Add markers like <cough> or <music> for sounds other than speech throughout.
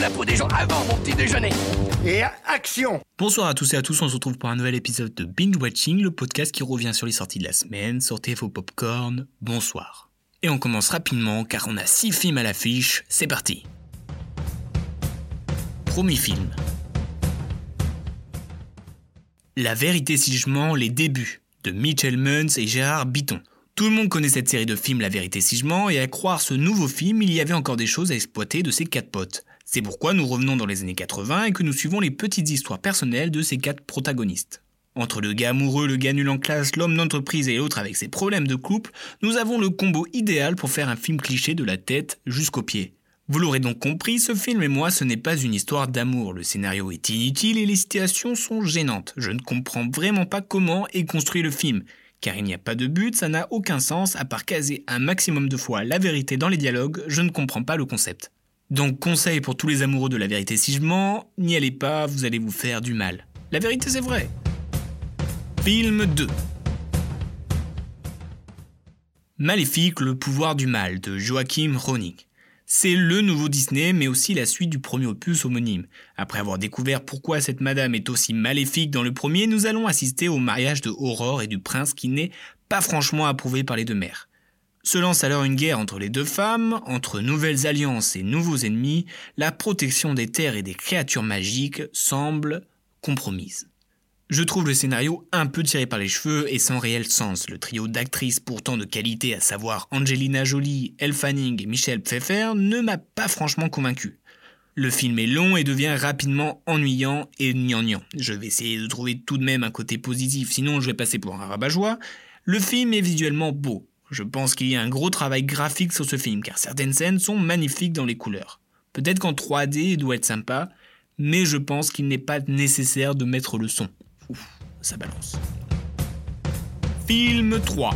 La peau des gens avant mon petit déjeuner. Et action Bonsoir à tous et à tous, on se retrouve pour un nouvel épisode de Binge Watching, le podcast qui revient sur les sorties de la semaine. Sortez vos popcorn, bonsoir. Et on commence rapidement car on a 6 films à l'affiche, c'est parti. Premier film. La vérité si je mens, les débuts de Mitchell Munns et Gérard Bitton. Tout le monde connaît cette série de films La vérité si je et à croire ce nouveau film, il y avait encore des choses à exploiter de ces quatre potes. C'est pourquoi nous revenons dans les années 80 et que nous suivons les petites histoires personnelles de ces quatre protagonistes. Entre le gars amoureux, le gars nul en classe, l'homme d'entreprise et l'autre avec ses problèmes de couple, nous avons le combo idéal pour faire un film cliché de la tête jusqu'aux pieds. Vous l'aurez donc compris, ce film et moi, ce n'est pas une histoire d'amour. Le scénario est inutile et les situations sont gênantes. Je ne comprends vraiment pas comment est construit le film. Car il n'y a pas de but, ça n'a aucun sens, à part caser un maximum de fois la vérité dans les dialogues, je ne comprends pas le concept. Donc conseil pour tous les amoureux de la vérité si je mens, n'y allez pas, vous allez vous faire du mal. La vérité c'est vrai. Film 2 Maléfique, le pouvoir du mal de Joachim Ronig. C'est le nouveau Disney, mais aussi la suite du premier opus homonyme. Après avoir découvert pourquoi cette madame est aussi maléfique dans le premier, nous allons assister au mariage de Aurore et du prince qui n'est pas franchement approuvé par les deux mères. Se lance alors une guerre entre les deux femmes, entre nouvelles alliances et nouveaux ennemis, la protection des terres et des créatures magiques semble compromise. Je trouve le scénario un peu tiré par les cheveux et sans réel sens. Le trio d'actrices pourtant de qualité, à savoir Angelina Jolie, Elle Fanning et Michelle Pfeiffer, ne m'a pas franchement convaincu. Le film est long et devient rapidement ennuyant et gnangnan. Je vais essayer de trouver tout de même un côté positif, sinon je vais passer pour un rabat-joie. Le film est visuellement beau. Je pense qu'il y a un gros travail graphique sur ce film, car certaines scènes sont magnifiques dans les couleurs. Peut-être qu'en 3D il doit être sympa, mais je pense qu'il n'est pas nécessaire de mettre le son. Ouf, ça balance. Film 3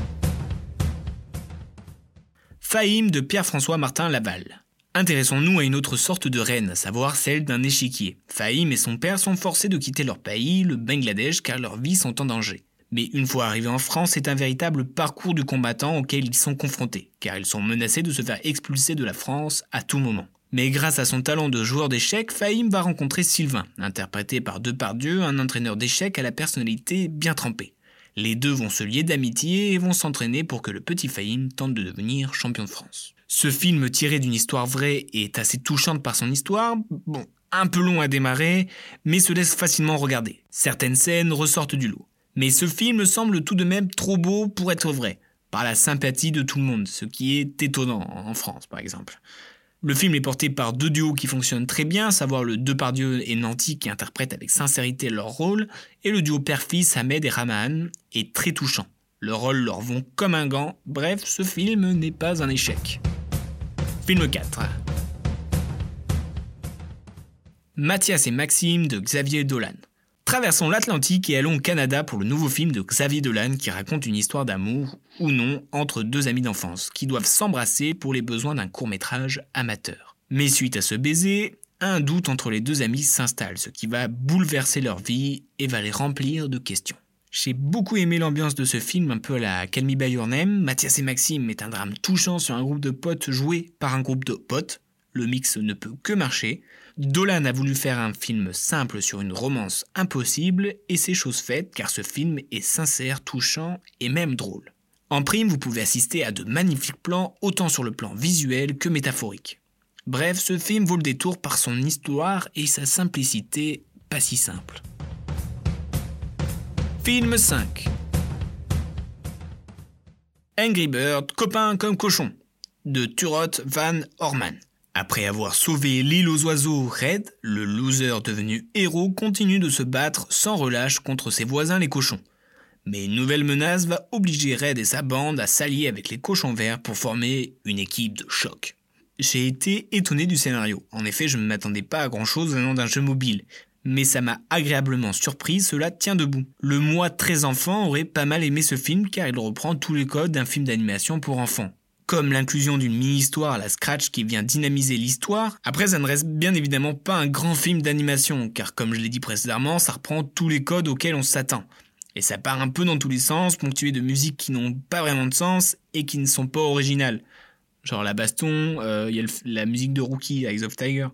Fahim de Pierre-François Martin Laval. Intéressons-nous à une autre sorte de reine, à savoir celle d'un échiquier. Fahim et son père sont forcés de quitter leur pays, le Bangladesh, car leurs vies sont en danger. Mais une fois arrivés en France, c'est un véritable parcours du combattant auquel ils sont confrontés, car ils sont menacés de se faire expulser de la France à tout moment. Mais grâce à son talent de joueur d'échecs, Fahim va rencontrer Sylvain, interprété par Depardieu, un entraîneur d'échecs à la personnalité bien trempée. Les deux vont se lier d'amitié et vont s'entraîner pour que le petit Fahim tente de devenir champion de France. Ce film tiré d'une histoire vraie est assez touchante par son histoire, un peu long à démarrer, mais se laisse facilement regarder. Certaines scènes ressortent du lot. Mais ce film semble tout de même trop beau pour être vrai, par la sympathie de tout le monde, ce qui est étonnant en France par exemple. Le film est porté par deux duos qui fonctionnent très bien, à savoir le Depardieu et Nanty qui interprètent avec sincérité leur rôle, et le duo père-fils Ahmed et Rahman est très touchant. Leurs rôles leur vont comme un gant, bref, ce film n'est pas un échec. Film 4 Mathias et Maxime de Xavier Dolan. Traversons l'Atlantique et allons au Canada pour le nouveau film de Xavier Dolan qui raconte une histoire d'amour, ou non, entre deux amis d'enfance qui doivent s'embrasser pour les besoins d'un court métrage amateur. Mais suite à ce baiser, un doute entre les deux amis s'installe, ce qui va bouleverser leur vie et va les remplir de questions. J'ai beaucoup aimé l'ambiance de ce film, un peu à la Call Me By Your Name. Mathias et Maxime est un drame touchant sur un groupe de potes joué par un groupe de potes. Le mix ne peut que marcher. Dolan a voulu faire un film simple sur une romance impossible et c'est chose faite car ce film est sincère, touchant et même drôle. En prime, vous pouvez assister à de magnifiques plans autant sur le plan visuel que métaphorique. Bref, ce film vaut le détour par son histoire et sa simplicité pas si simple. Film 5 Angry Bird, copain comme cochon de Turot Van Orman. Après avoir sauvé l'île aux oiseaux Red, le loser devenu héros continue de se battre sans relâche contre ses voisins les cochons. Mais une nouvelle menace va obliger Red et sa bande à s'allier avec les cochons verts pour former une équipe de choc. J'ai été étonné du scénario. En effet, je ne m'attendais pas à grand chose venant d'un jeu mobile. mais ça m'a agréablement surpris, cela tient debout. Le moi très enfant aurait pas mal aimé ce film car il reprend tous les codes d'un film d'animation pour enfants. Comme l'inclusion d'une mini-histoire à la Scratch qui vient dynamiser l'histoire, après ça ne reste bien évidemment pas un grand film d'animation, car comme je l'ai dit précédemment, ça reprend tous les codes auxquels on s'attend. Et ça part un peu dans tous les sens, ponctué de musiques qui n'ont pas vraiment de sens et qui ne sont pas originales. Genre la baston, euh, il y a la musique de Rookie, Eyes of Tiger.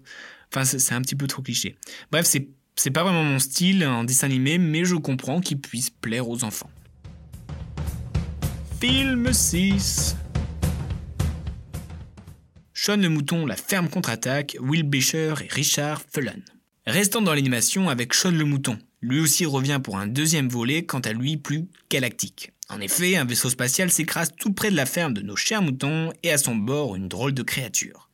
Enfin, c'est un petit peu trop cliché. Bref, c'est pas vraiment mon style en dessin animé, mais je comprends qu'il puisse plaire aux enfants. Film 6 Sean le Mouton, La Ferme contre-attaque, Will Becher et Richard Fullen. Restant dans l'animation avec Sean le Mouton, lui aussi revient pour un deuxième volet, quant à lui plus galactique. En effet, un vaisseau spatial s'écrase tout près de la ferme de nos chers moutons et à son bord une drôle de créature.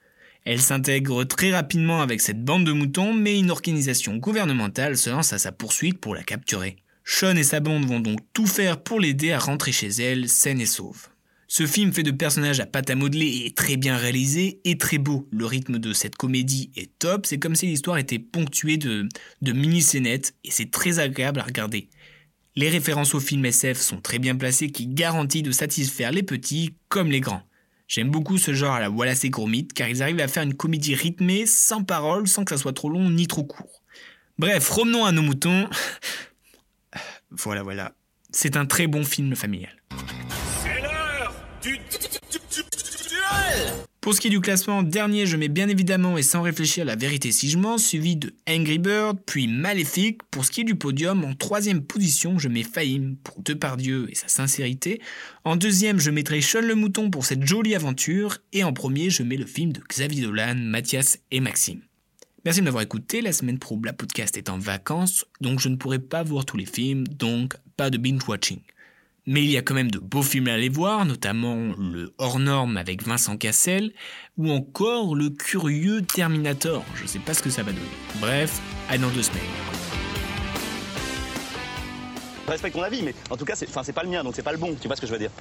Elle s'intègre très rapidement avec cette bande de moutons, mais une organisation gouvernementale se lance à sa poursuite pour la capturer. Sean et sa bande vont donc tout faire pour l'aider à rentrer chez elle, saine et sauve. Ce film fait de personnages à pâte à modeler est très bien réalisé et très beau. Le rythme de cette comédie est top, c'est comme si l'histoire était ponctuée de, de mini-scénettes et c'est très agréable à regarder. Les références au film SF sont très bien placées qui garantissent de satisfaire les petits comme les grands. J'aime beaucoup ce genre à la Wallace et Gromit car ils arrivent à faire une comédie rythmée, sans paroles, sans que ça soit trop long ni trop court. Bref, revenons à nos moutons. <laughs> voilà, voilà. C'est un très bon film familial. Pour ce qui est du classement, dernier, je mets bien évidemment et sans réfléchir la vérité si je mens, suivi de Angry Bird, puis Maléfique. Pour ce qui est du podium, en troisième position, je mets Fahim pour Depardieu et sa sincérité. En deuxième, je mettrai Sean le Mouton pour cette jolie aventure. Et en premier, je mets le film de Xavier Dolan, Mathias et Maxime. Merci de m'avoir écouté. La semaine pro, la podcast est en vacances, donc je ne pourrai pas voir tous les films, donc pas de binge-watching. Mais il y a quand même de beaux films à aller voir, notamment le Hors Norme avec Vincent Cassel, ou encore le curieux Terminator. Je sais pas ce que ça va donner. Bref, à dans deux semaines. Je respecte ton avis, mais en tout cas, c'est pas le mien, donc c'est pas le bon. Tu vois ce que je veux dire